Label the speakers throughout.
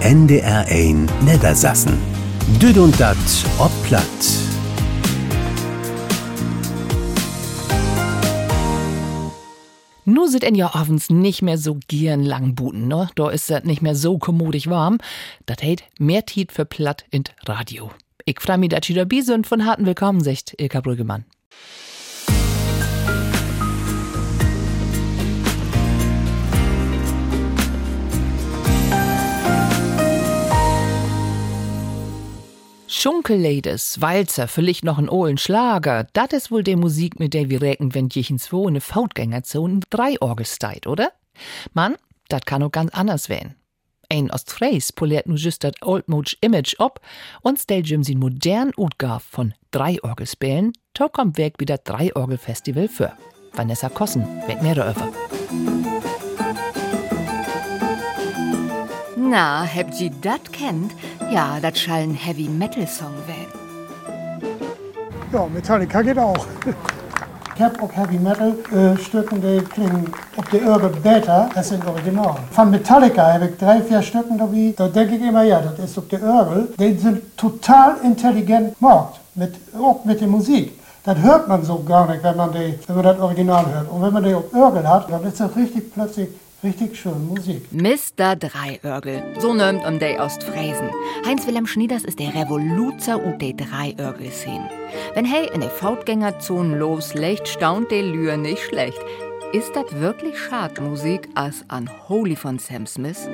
Speaker 1: NDR 1 Niedersassen. Düd und dat ob platt.
Speaker 2: Nu sind in ja abends nicht mehr so gieren lang buten, ne? Da ist es nicht mehr so kommodig warm. Dat heit mehr Tiet für platt in Radio. Ich freu mich, dass ihr dabei sind. Von harten Willkommen, sagt Ilka Brüggemann. Schunkelleides, Walzer, vielleicht noch ein Ohlen Schlager, dat is wohl de Musik, mit der wir räken, wenn jechens wo eine Fautgängerzone drei Orgelsteit, oder? Mann, dat kann auch ganz anders werden. Ein Ostfries poliert nu just dat oldmodsch Image op und stellt jim sin modern Utgaf von drei Orgelspielen, to kommt weg wieder drei Orgelfestival für. Vanessa Kossen, weg mehr darüber.
Speaker 3: Na, habt ihr dat kennt? Ja, das soll ein Heavy Metal Song werden.
Speaker 4: Ja, Metallica geht auch. Ich habe auch Heavy Metal äh, Stücken, die klingen auf der Ohren besser als im Original. Von Metallica habe ich drei, vier Stücken dabei. Da denke ich immer, ja, das ist auf der Ohren. Die sind total intelligent gemacht, mit, auch mit der Musik. Das hört man so gar nicht, wenn man, die, wenn man das Original hört. Und wenn man die auf Ohren hat, dann ist das richtig plötzlich Richtig schön Musik.
Speaker 3: Mr. Dreiörgel, so nimmt um de Ostfriesen. Heinz-Wilhelm Schnieders ist der Revoluzer u de Dreiörgel-Szene. Wenn hey in de Fautgängerzone loslegt, staunt de Lür nicht schlecht. Ist das wirklich Schadmusik als an Holy von Sam Smith?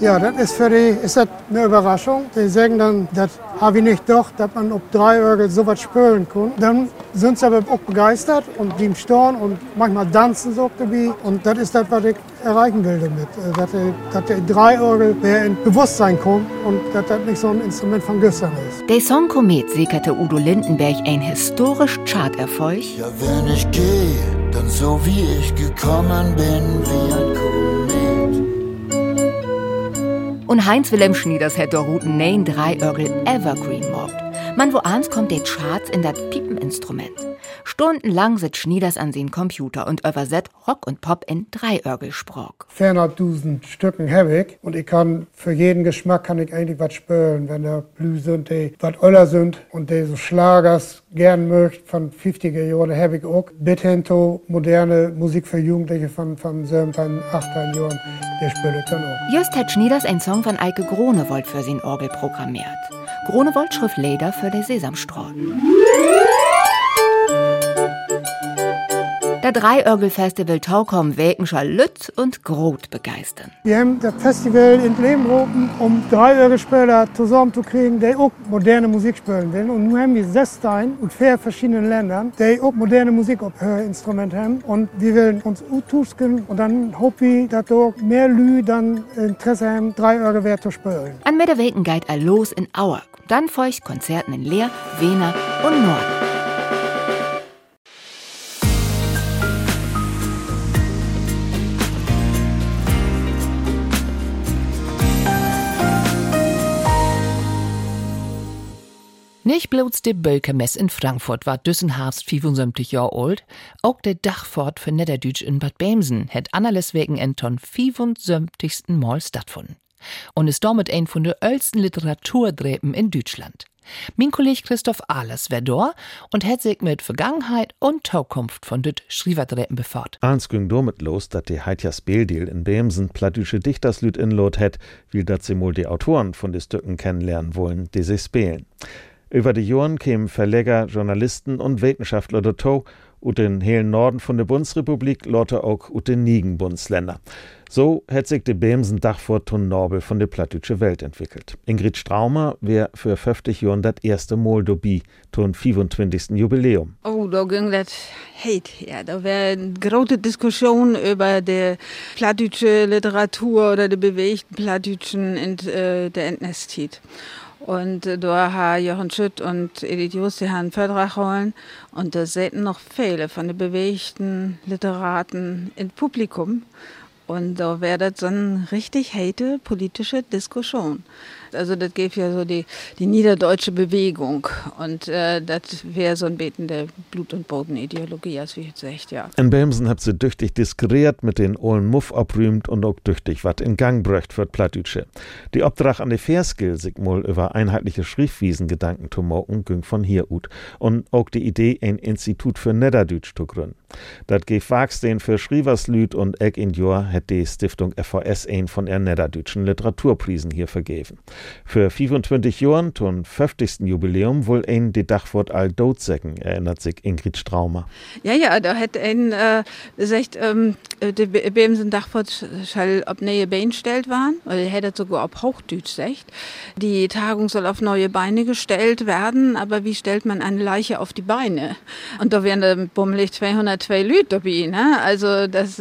Speaker 4: Ja, das ist für die ist das eine Überraschung. Die sagen dann, das habe ich nicht gedacht, dass man auf drei Euro so was spüren kann. Dann sind sie aber auch begeistert und blieben stehen und manchmal tanzen sie auch dabei. Und das ist das, was ich erreichen will damit. Dass, die, dass die drei Euro mehr in Bewusstsein kommt und dass das nicht so ein Instrument von gestern ist.
Speaker 3: Der Song Komet sicherte Udo Lindenberg ein historisch Charterfolg.
Speaker 5: Ja, wenn ich gehe, dann so wie ich gekommen bin, wie ein Komet.
Speaker 3: Und Heinz-Wilhelm Schnieders hätte Routen Nein drei Örgel Evergreen mobbt. Man wo abends kommt der Charts in das Piepeninstrument. Stundenlang sitzt Schnieders an den Computer und übersetzt Rock und Pop in Dreiörgelsprach.
Speaker 4: 400.000 Stücken habe ich und ich kann für jeden Geschmack kann ich eigentlich was spüren, wenn da Blues sind, die was öller sind und die so Schlagers gern möcht von 50er Jahren habe ich auch. Bis hin zu moderne Musik für Jugendliche von, von 7, von 8 Jahren, der spielt dann auch.
Speaker 3: Just hat Schnieders ein Song von Eike Gronewold für sein Orgel programmiert. Gronewold schrift Leder für der Sesamstrahl. Der Dreiörgel-Festival Taukom Wekenschar Lütz und Groth begeistern.
Speaker 4: Wir haben das Festival in Leben gerufen, um Dreiörgelspieler zusammenzukriegen, die auch moderne Musik spielen wollen. Und nun haben wir Sestein und vier verschiedene Ländern, die auch moderne Musik auf Hörinstrument haben. Und wir wollen uns utusken und dann hoffen wir, dass auch mehr Lü dann Interesse haben, Dreiörgelwert zu spielen.
Speaker 3: An Mitterweken geht er los in Auer. Dann folgt Konzerten in Leer, Wiener und Norden.
Speaker 2: Nicht bloß die Bölkermess in Frankfurt war Düssenharfst 75 Jahre alt, auch der Dachfort für Niederdütsch in Bad Bemsen hat Annales wegen Enton 75. Mal stattgefunden. Und ist damit ein von der ältesten Literaturdrepen in Deutschland. Mein Kollege Christoph Ahlers wär da und hat sich mit Vergangenheit und Zukunft von düt Schrieverdrepen befahrt.
Speaker 6: Ans ging damit los, dass die heitja Speeldeal in Bemsen plattdüsche Dichterslüt in Lot het, wie dat sie mal die Autoren von de Stücken kennenlernen wollen, die sie spielen. Über die Jahren kämen Verleger, Journalisten und Wissenschaftler dazu, ut den hellen Norden von der Bundesrepublik, lotte auch ut den Nigen-Bundesländer. So hat sich die Bemsen Dachfort von Norbel von der plattdütsche Welt entwickelt. Ingrid Straumer wär für 50 Jahren das erste Mal dabei, zum 25. Jubiläum.
Speaker 7: Oh, da ging das heit her. Da wär eine große Diskussion über die plattdütsche Literatur oder die bewegten plattdütschen in äh, der Entnestit. Und äh, da haben Jochen Schütt und Edith Just die Vertrag holen. Und da sitzen noch viele von den bewegten Literaten im Publikum. Und da das so eine richtig hate politische Diskussion. Also das geht ja so die, die niederdeutsche Bewegung und äh, das wäre so ein Beten der Blut- und Bodenideologie, als wie ich gesagt, ja.
Speaker 6: In Bemsen habt sie düchtig diskriert mit den Ohlen Muff abrühmt und auch düchtig wat in Gang bröcht für Plattdütsche. Die Obdrach an die Verskill sich mal über einheitliche Schriftwiesen Gedanken zu morgen ging von hier ut und auch die Idee, ein Institut für Niederdütsch zu gründen. Dat geht Wagstein für Schrieverslüd und Eck in Jor hat die Stiftung FVS ein von der Niederdütschen Literaturprisen hier vergeben. Für 25 Jahren zum 50. Jubiläum wohl ein die Dachwort all Dotsäcken, erinnert sich Ingrid Straumer.
Speaker 7: Ja, ja, da hat ein äh, gesagt, ähm, die Bemsen Dachwort soll auf neue Beine gestellt waren, oder er hätte sogar auf Hochdeutsch gesagt. Die Tagung soll auf neue Beine gestellt werden, aber wie stellt man eine Leiche auf die Beine? Und da wären bummelig 202 Leute dabei, ne? Also das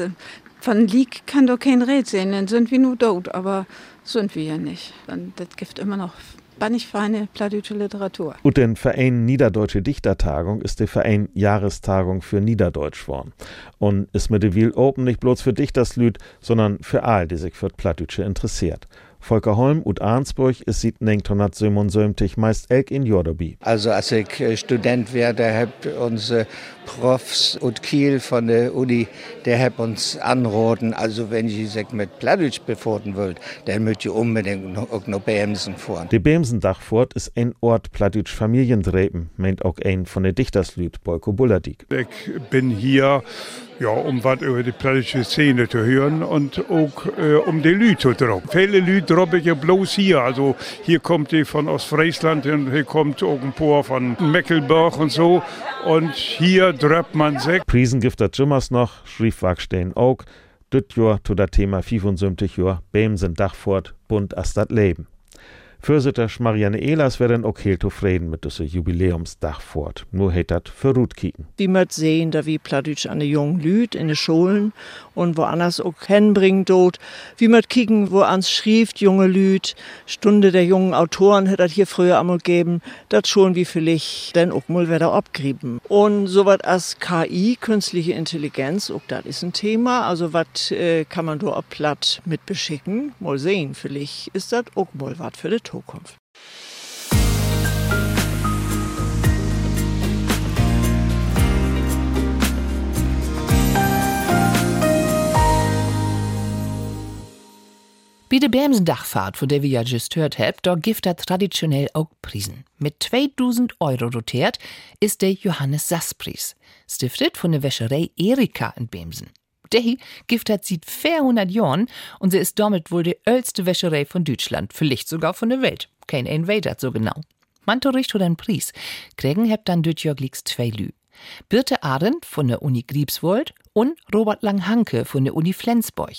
Speaker 7: von Leak kann doch kein Red sehen, dann sind wir nur tot, aber sind wir ja nicht. Und das gibt immer noch bannig feine plattdeutsche Literatur.
Speaker 6: Und den Verein Niederdeutsche Dichtertagung ist der Verein Jahrestagung für Niederdeutsch worden. Und ist mit der Wiel Open nicht bloß für Dichterslüd, sondern für all, die sich für Plattdeutsche interessiert. Volker Holm und Arnsburg ist sieht 1977 meist elk in Jordobi.
Speaker 8: Also als ich äh, Student werde, hab unsere Profs und Kiel von der Uni, der hab uns anroten, also wenn ich sich mit Plattdeutsch befoten wollt, dann müsst ihr unbedingt auch noch Bämsen fahren.
Speaker 6: Die Bämsendachfurt ist ein Ort Plattdeutsch Familiendreben, meint auch ein von der Dichterslüd, Boyko Bulladik.
Speaker 9: Ich bin hier ja, um was über die plattdeutsche Szene zu hören und auch äh, um die Lüte zu droppen. Viele Lüte droppe ich ja bloß hier. Also hier kommt die von Ostfriesland und hier kommt auch ein paar von Mecklenburg und so. Und hier droppt man sich.
Speaker 6: Prisengift das Jimmers noch, schrieb Wagstein auch. Düt Jahr zu der Thema 75 Jahr, Bämsen Dachfort, bunt as dat Leben. Fürsitter Marianne Ehlers werden auch heel zufrieden mit diesem Jubiläumsdach fort. Nur hätt dat für Ruth kicken.
Speaker 10: Wie man sehen, da wie Plattdeutsch an de jungen Lüd in de Schulen und woanders auch hinbringen dort. Wie man kicken, wo ans schrieft, junge Lüd, Stunde der jungen Autoren hätt dat hier früher einmal geben, dat schon wie vielleicht denn auch mal wieder abgrieben. Und so wat as KI, künstliche Intelligenz, auch dat ist ein Thema. Also wat äh, kann man da platt mit beschicken? Mal sehen, vielleicht ist dat auch mal wat für die Zukunft.
Speaker 2: Bei der Bämsendachfahrt, von der wir ja just hört habt, da gibt er traditionell auch Prisen. Mit 2000 Euro dotiert ist der Johannes Sass-Preis, stiftet von der Wäscherei Erika in Bämsen. Der gibt hat seit 400 Jahren und sie ist damit wohl die älteste Wäscherei von Deutschland, vielleicht sogar von der Welt. Kein ein weiß so genau. Mantoricht oder ein Preis, kriegen habt dann dort Jörgliks zwei Lü. Birte Arendt von der Uni Griebswold und Robert Langhanke von der Uni Flensburg.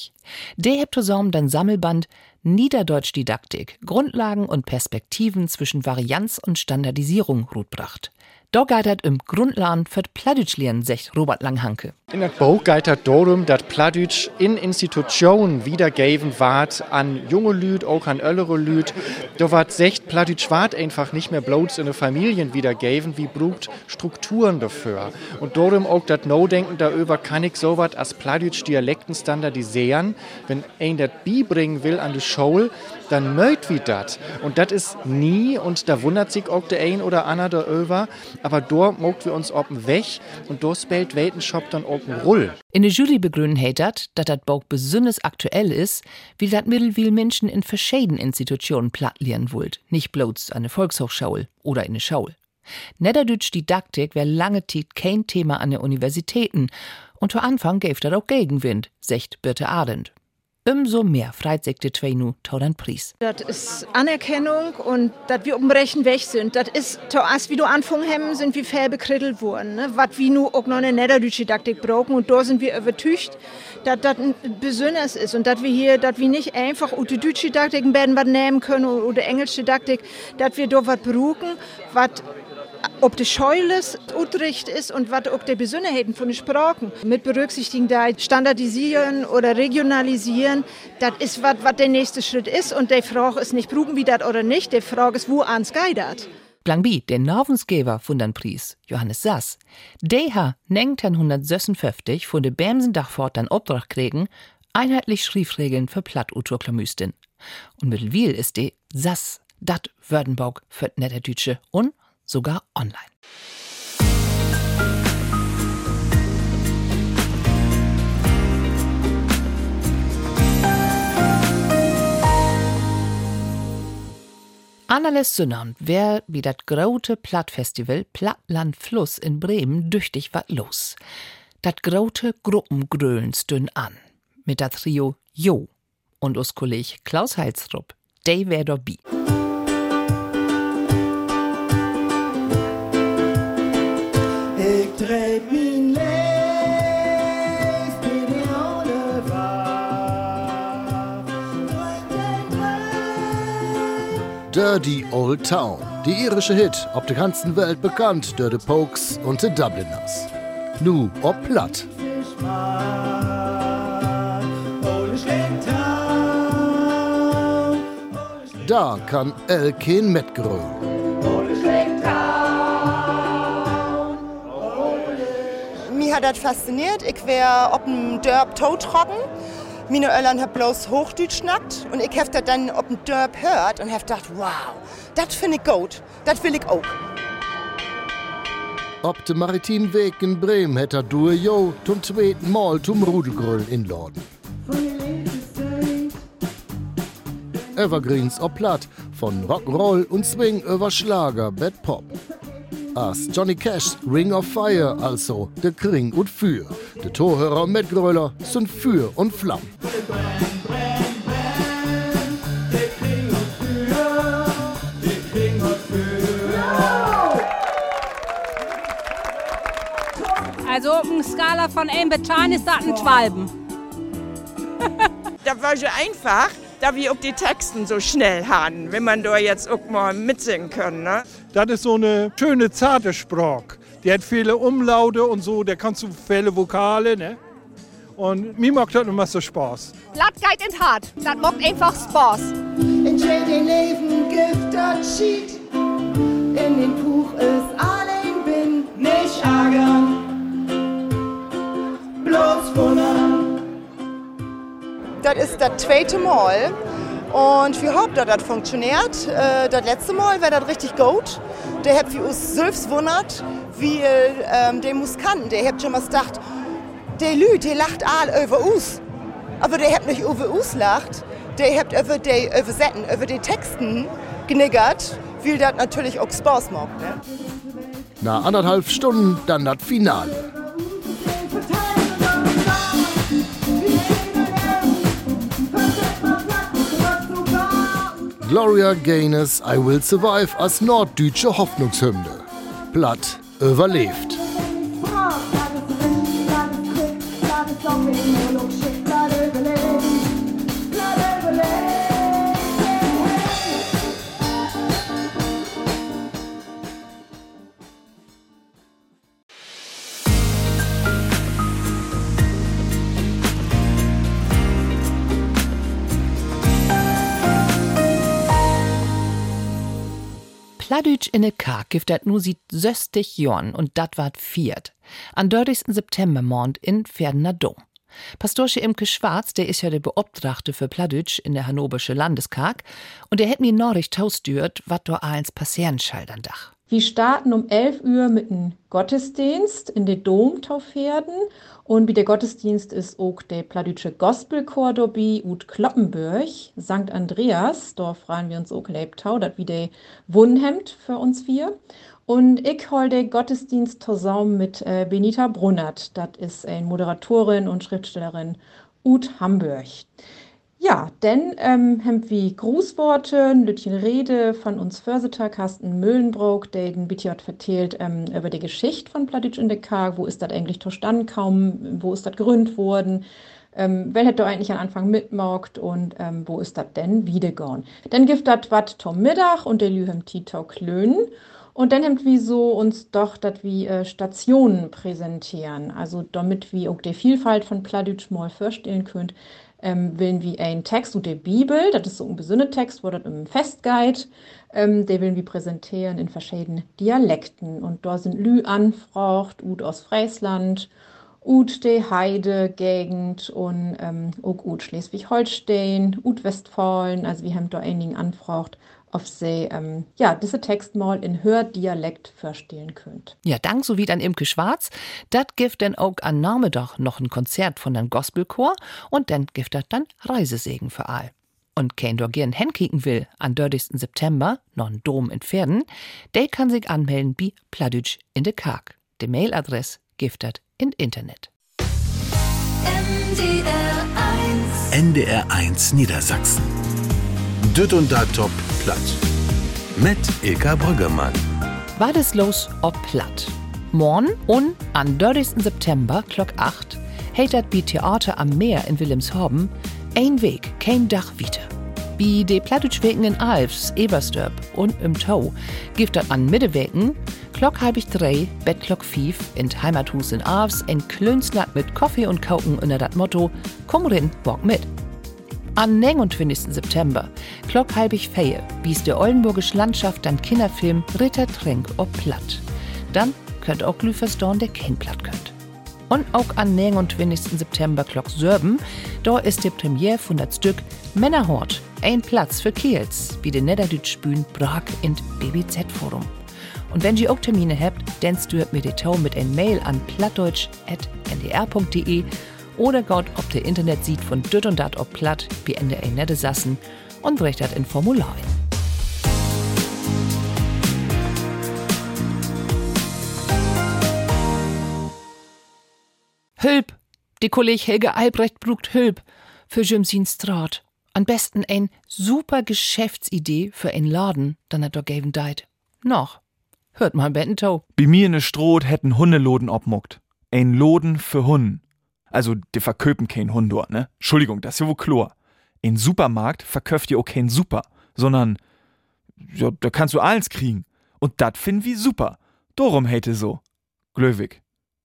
Speaker 2: Zusammen dann Sammelband Niederdeutsch Didaktik, Grundlagen und Perspektiven zwischen Varianz und Standardisierung rutbracht. Da geitert im Grundlagen für Plattdeutschlernen, sagt Robert Langhanke.
Speaker 11: In der Buch geitert darum, dass Plattdeutsch in Institutionen wiedergeben ward an junge Lüd, auch an ältere Lüd. Da ward secht Plattdeutsch ward einfach nicht mehr bloß in den Familien wiedergeben, wie brucht Strukturen dafür. Und darum auch das No-Denken darüber kann ich so was als Plattdeutsch Dialekten standardisieren. Wenn ein das bringen will an die Schule, dann mögt wie das. Und das ist nie, und da wundert sich auch der ein oder andere darüber, aber dort mogt wir uns oben weg und dort spielt Weltenshop dann oben Rull.
Speaker 2: In der Jury begründen hat dat, dass das Bauch besonders aktuell ist, wie dat Mittelwil Menschen in verschiedenen Institutionen plattlieren wollt, nicht bloß eine Volkshochschule oder eine Schaul. Niederdütsch Didaktik wäre lange Zeit kein Thema an den Universitäten und zu Anfang gäf dat auch Gegenwind, sagt Birte Arendt. Umso mehr freut sich die zwei nu tauren Preis.
Speaker 12: Das ist Anerkennung und dass wir umbrechen weg sind. Das ist, als wie du anfangen haben, sind wir fair bekrittelt worden. Ne? Was wir nur auch noch eine niederdeutsche Didaktik brauchen und da sind wir übertücht, dass das ein besonders ist und dass wir hier, dass wir nicht einfach die deutsche Didaktik werden was nehmen können oder englische Didaktik, dass wir da was brauchen, was ob die Scheules Utrecht ist und was ob die Besonderheiten von den Sprachen mit berücksichtigen, da standardisieren oder regionalisieren, das ist was, was der nächste Schritt ist und die Frage ist nicht, brauchen wir das oder nicht, die Frage ist, wo ans geidert.
Speaker 2: Langbi, der Namensgeber von den Preis, Johannes Sass, der hat 1956 von der Bämsendachfort dann Obdrach kriegen, einheitlich Schriftregeln für Plattuturklamüstin. Und mit Wiel ist die Sass Dat Wördenburg für Niederdeutsche und sogar online. Annales Sünnern wär wie dat grote Plattfestival Plattland Fluss in Bremen düchtig wat los. Dat grote Gruppengrölen stünn an. Mit dat Trio Jo und us Kolleg Klaus Heilsrup. Day wär dobby.
Speaker 13: Dirty Old Town. Die irische Hit, auf der ganzen Welt bekannt, die Pokes und die Dubliners. Nu, ob platt. Da kann Elkin mitgrölen.
Speaker 14: Mich hat das fasziniert. Ich wär op dem Dörp tottrocken. Meine Öllern hab bloß Hochdeutsch schnackt und ich hab das dann op dem Dörp hört und hab gedacht, wow, das finde ich gut. Das will ich auch.
Speaker 13: Ob dem maritimen Weg in Bremen hätte du jo zum zweiten Mal zum Rudelgrölen inladen. Evergreens ob platt, von Rock'n'Roll und Swing über Schlager, Bad Pop. As Johnny Cash Ring of Fire, also der Kring und Für. De Torhörer und Mitgröler sind Für und Flamm.
Speaker 15: Also auf einer Skala von 1 bis 10 ist das ein Schwalben.
Speaker 16: Da war so einfach, da wir auch die Texten so schnell haben, wenn man da jetzt auch mal mitsingen können. Ne?
Speaker 17: Das ist so eine schöne, zarte Sprache. Die hat viele Umlaute und so, der kannst du viele Vokale, ne? Und mir macht das immer so Spaß.
Speaker 15: Geht in hart. Das macht einfach Spaß.
Speaker 18: In den Leben Gift dat schied. In den Buch ist allein bin, nicht ärgern. Bloß wundern.
Speaker 14: Das ist das zweite Mal. Und wir hoffen, dass das funktioniert. Äh, das letzte Mal war das richtig gut. Der hat wie uns selbst wundert, wie ähm, der Musikanten, der hat schon mal gedacht, der Lü, der lacht all über uns. Aber der hat nicht über uns lacht, der hat über die Übersetzen, über die Texten geniggert, weil das natürlich auch Spaß macht. Ne?
Speaker 13: Nach anderthalb Stunden dann das Finale. Gloria Gaynors I Will Survive als norddeutsche Hoffnungshymne. Platt überlebt.
Speaker 2: Pladütsch in ne Kark gibt dat nu sieht söstig Jorn und dat ward viert. An 30. September Mond in Pferdener Dom. Pastorsche Imke Schwarz, der ist ja der Beobtrachte für Pladütsch in der Hannoversche Landeskark und der hätt mir Norrich tausdürt, wat do eins passieren schaldern Dach.
Speaker 19: Wir starten um 11 Uhr mit einem Gottesdienst in den Dom Taufherden. Und wie der Gottesdienst ist auch der Pladütsche Gospelchor dobi ut Kloppenburg, St. Andreas. Da freuen wir uns auch Lebtau, das wie der Wunhemd für uns vier. Und ich hol den Gottesdienst zusammen mit äh, Benita Brunnert. Das ist eine Moderatorin und Schriftstellerin ut Hamburg. Ja, denn ähm, haben wir Grußworte, Lütchen Rede von uns Förseter, Carsten Müllenbrook, der den BTJ vertellt ähm, über die Geschichte von Pladütsch in der Karg. Wo ist das eigentlich zustande kaum? Wo ist das gegründet worden? Ähm, wer hätte eigentlich am Anfang mitmorgt und ähm, wo ist das denn wiedergegangen? Dann gibt das was zum Mittag und der Lühem Titau Klönen. Und dann haben wir so uns doch dat wie äh, Stationen präsentieren. Also damit wir auch die Vielfalt von Pladütsch mal vorstellen könnt, ähm, willen wir einen Text und der Bibel, das ist so ein besonderer Text, das im Festguide, ähm, der willen wir präsentieren in verschiedenen Dialekten. Und da sind Lü anfracht, Ud aus Friesland, Ud de Heide Gegend und ähm, auch Ud Schleswig-Holstein, Ud Westfalen, also wir haben da einigen anfracht ob sie ähm, ja, diese Text mal in Hördialekt verstehen könnt.
Speaker 2: Ja, dank so wie an Imke Schwarz. Dat gibt denn auch an Nachmittag noch ein Konzert von den Gospelchor und dann gibt dat dann Reisesegen für all. Und kein dort gern hinkicken will an 30. September, non Dom in Pferden, der kann sich anmelden wie Pladütsch in de Kark. De Mailadress giftet in Internet.
Speaker 1: NDR 1 NDR 1 Niedersachsen Düt und da top platt mit Ilka Brüggemann
Speaker 2: War das los ob platt Morn und an 30. September Glock 8 hält wie Theater am Meer in Wilhelmshaben ein Weg kein Dach wieder wie de Plattdeutschwegen in Alfs, Ebersdorp und im Tau gibt dat an Mitteweken, Glock halb ich drei, Bett Glock fief, in Heimathus in Alfs, ein Klönslack mit Kaffee und Kauken unter dat Motto, komm rin, bock mit. Am 29. September, Glock halb ich feie, wies der Oldenburgische Landschaft dann Kinderfilm Ritter Tränk ob Platt. Dann könnt auch Glüfersdorn der Ken platt könnt. Und auch am 29. September Glock Sörben, da ist die Premiere von das Stück Männerhort, ein Platz für Kiels, wie den Niederdütsch Bühn Prag in BBZ-Forum. Und wenn ihr auch Termine habt, dann stört mir die Tau mit ein Mail an plattdeutsch.ndr.de oder geht ob der Internet sieht von Düt und Dat ob platt wie NDR Nette Sassen und brecht das in Formular ein. Hülp! Die Kolleg Helge Albrecht brugt Hülp für Jimsin Straat. Am besten ein super Geschäftsidee für ein Laden, dann hat er geben deit. Noch. Hört mal Bententow.
Speaker 20: Bei mir in der Stroh hätten Hundeloden obmuckt. Ein Loden für Hunden. Also, die verköpen kein Hund dort, ne? Entschuldigung, das ist ja wohl Chlor. In Supermarkt verköft ihr auch kein Super, sondern, ja, da kannst du alles kriegen. Und dat finden wir super. Darum hätte so. Glöwig.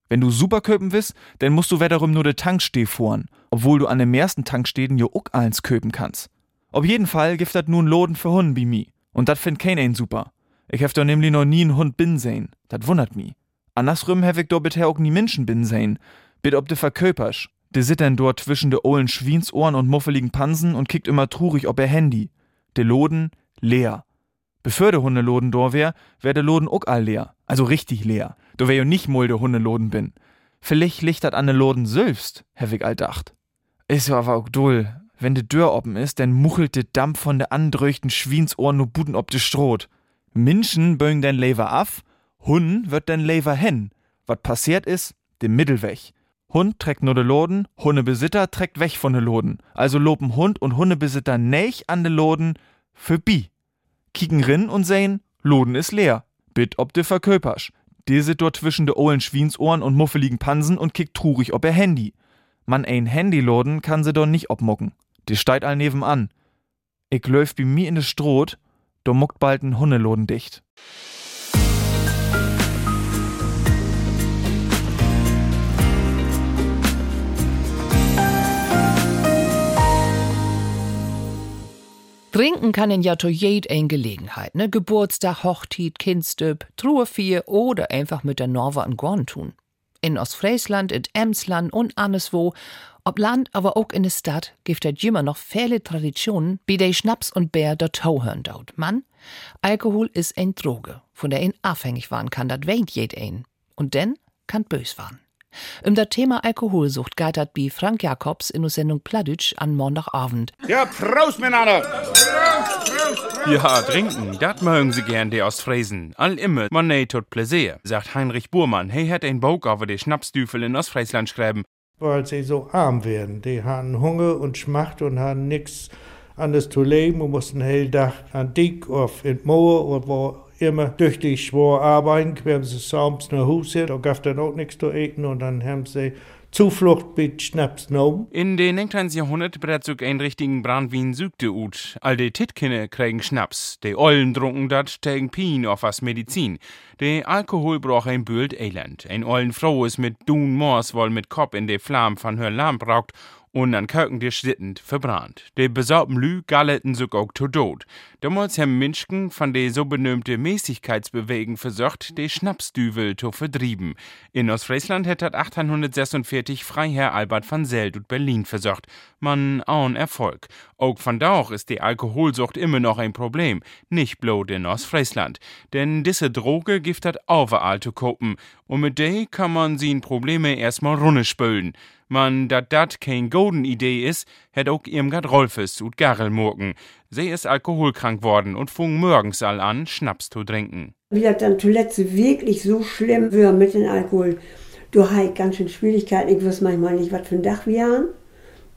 Speaker 20: Wenn du super köpen willst, dann musst du wiederum nur de Tanksteh fahren, obwohl du an dem ersten Tankstäden jo auch eins köpen kannst. Auf jeden Fall gibt dat nun Loden für Hunden wie mi. Und dat find kein ein super. Ich hef doch nämlich noch nie einen Hund bin sehen. Dat wundert mi. Andersrum hef ich doch bisher auch nie Menschen bin sehen. Bit ob de Verköpersch. De sittern dort zwischen de ohlen Schwiensohren und muffeligen Pansen und kickt immer trurig ob er Handy. De Loden leer. Bevor de Hundeloden dor wär, wär de Loden auch all leer. Also richtig leer. Do wär jo nicht mul de Hundeloden bin. Vielleicht liegt dat an de Loden selbst, hef ich all dacht. Is ja aber auch dull. Wenn de Dörr oben ist, dann muchelt de Dampf von de andröchten Schwiensohren nur Buden ob de Stroht. Menschen bögen den Lever af, Hunden wird den Lever hen. Wat passiert is, de Mittelweg. Hund trägt nur de Loden, Hundebesitzer trägt weg von de Loden. Also loben Hund und Hundebesitzer näch an de Loden für bi. Kicken rin und sehen, Loden is leer. Bit ob de Verköpersch. Der sit dort zwischen de ohlen Schwiensohren und muffeligen Pansen und kickt trurig ob er Handy. Man ein Handyloden kann se doch nicht obmucken. Die steit all nebenan. Ich läuf bi mi in de Stroht, do muckt bald n Hundeloden dicht.
Speaker 2: Trinken kann in ja to jed ein Gelegenheit, ne? Geburtstag, Hochtit, Kindstüb, Truhe oder einfach mit der Norwe an Gorn tun. In Ostfriesland, in Emsland und anderswo, ob Land, aber auch in der Stadt, gibt es immer noch viele Traditionen, wie der Schnaps und Bär der Tauhörn daut. Mann, Alkohol ist ein Droge, von der ein abhängig waren kann, dat weint jed ein. Und denn kann bös waren. Um das Thema Alkoholsucht geitert wie Frank Jakobs in der Sendung Pladütsch an Montagabend.
Speaker 21: Ja, Prost miteinander!
Speaker 22: Ja, trinken, dat mögen sie gern, die Ostfriesen. All immer, man nee tot Pläsier, sagt Heinrich Burmann. Hey, hat ein Bock auf die Schnapsdüfel in Ostfriesland schreiben.
Speaker 23: Weil sie so arm werden. Die haben Hunger und Schmacht und haben nichts anderes zu leben und mussten hell Tag an Dick auf in Moor und wo immer durch die schwor arbeiten, wenn sie abends nach Hause und gab dann auch nichts zu essen und dann haben sie Zuflucht mit Schnaps genommen.
Speaker 22: In den 19. Jahrhundert brett sogar ein richtigen Brandwein sügte ut. All die Titkinne kriegen Schnaps. Die Ollen trunken dat tegen Pien auf was Medizin. Der Alkohol braucht ein Büld Elend. Ein ollen Frau ist mit Dun Mors wohl mit Kopf in de Flam von hör Lamp braucht und an Köken dir schlittend verbrannt. De besorgten Lü galleten sich auch zu. Damals haben Menschen von de so benömte Mäßigkeitsbewegen versucht, de Schnapsdüvel zu vertrieben. In Ostfriesland hätte 1846 Freiherr Albert van Zeld und Berlin versucht. Man auch Erfolg. Auch von da ist die Alkoholsucht immer noch ein Problem. Nicht bloß in Ostfriesland. Denn diese Droge gibt hat overall zu kopen. Und mit der kann man sie Probleme erstmal runterspülen. Man, dat dat kein golden Idee is, hätt auch irmgard Rolfes und Garelmurken. Sie ist alkoholkrank worden und fung morgens all an, Schnaps zu trinken.
Speaker 24: Wie das dann zuletzt wirklich so schlimm wird mit dem Alkohol, du hast ganz schön Schwierigkeiten. Ich weiß manchmal nicht, was für ein Dach wir haben.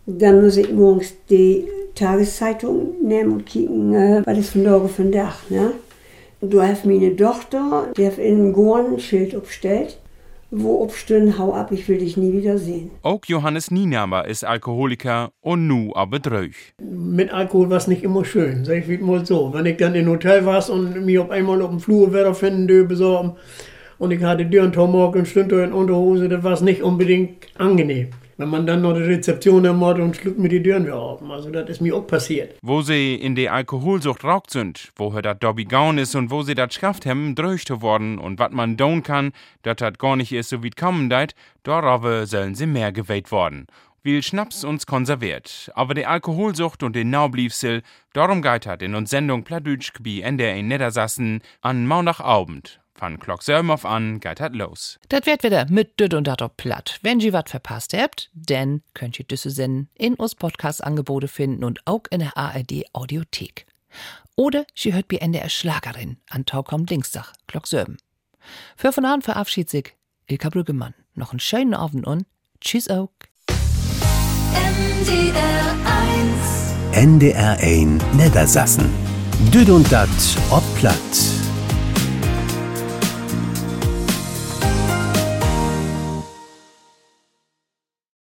Speaker 24: Dann muss ich morgens die Tageszeitung nehmen und kicken, äh, was ist von da für ein Dach. Ne? Du hast meine Tochter, die hat in Gorn ein Schild aufgestellt wo obstün, hau ab, ich will dich nie wieder sehen.
Speaker 22: Auch Johannes Nienaber ist Alkoholiker und nu aber dröch.
Speaker 25: Mit Alkohol war es nicht immer schön, sag ich mal so. Wenn ich dann im Hotel war und mich auf einmal auf dem Flur wieder finden, dö besorgen und ich hatte Dürren und stünd in Unterhose, das war nicht unbedingt angenehm wenn man dann noch die Rezeption am Mord und schluckt mir die Türen wieder auf. Also das ist mir auch passiert.
Speaker 22: Wo sie in der Alkoholsucht raucht sind, woher dat Dobby gaun ist und wo sie dat schafft haben, dröcht worden und wat man down kann, dat hat gar nicht erst so wie kommen deit, darauf sollen sie mehr gewählt worden. Wie Schnaps uns konserviert, aber die Alkoholsucht und den Naubliefsel, darum geht hat in uns Sendung Pladütsch wie Ende in Niedersassen an Maunachabend. Van Klock auf an, geht hat los.
Speaker 2: Das wird wieder mit Düt und dat platt. Wenn ihr was verpasst habt, dann könnt ihr diese Senden in uns Podcast-Angebote finden und auch in der ARD Audiothek. Oder sie hört wie NDR Schlagerin an Taukom Dienstag, Klock Für von an verabschiedet sich Ilka Brüggemann. Noch einen schönen Abend und tschüss auch.
Speaker 1: NDR 1 NDR 1 Niedersassen. Düd und dat ob platt.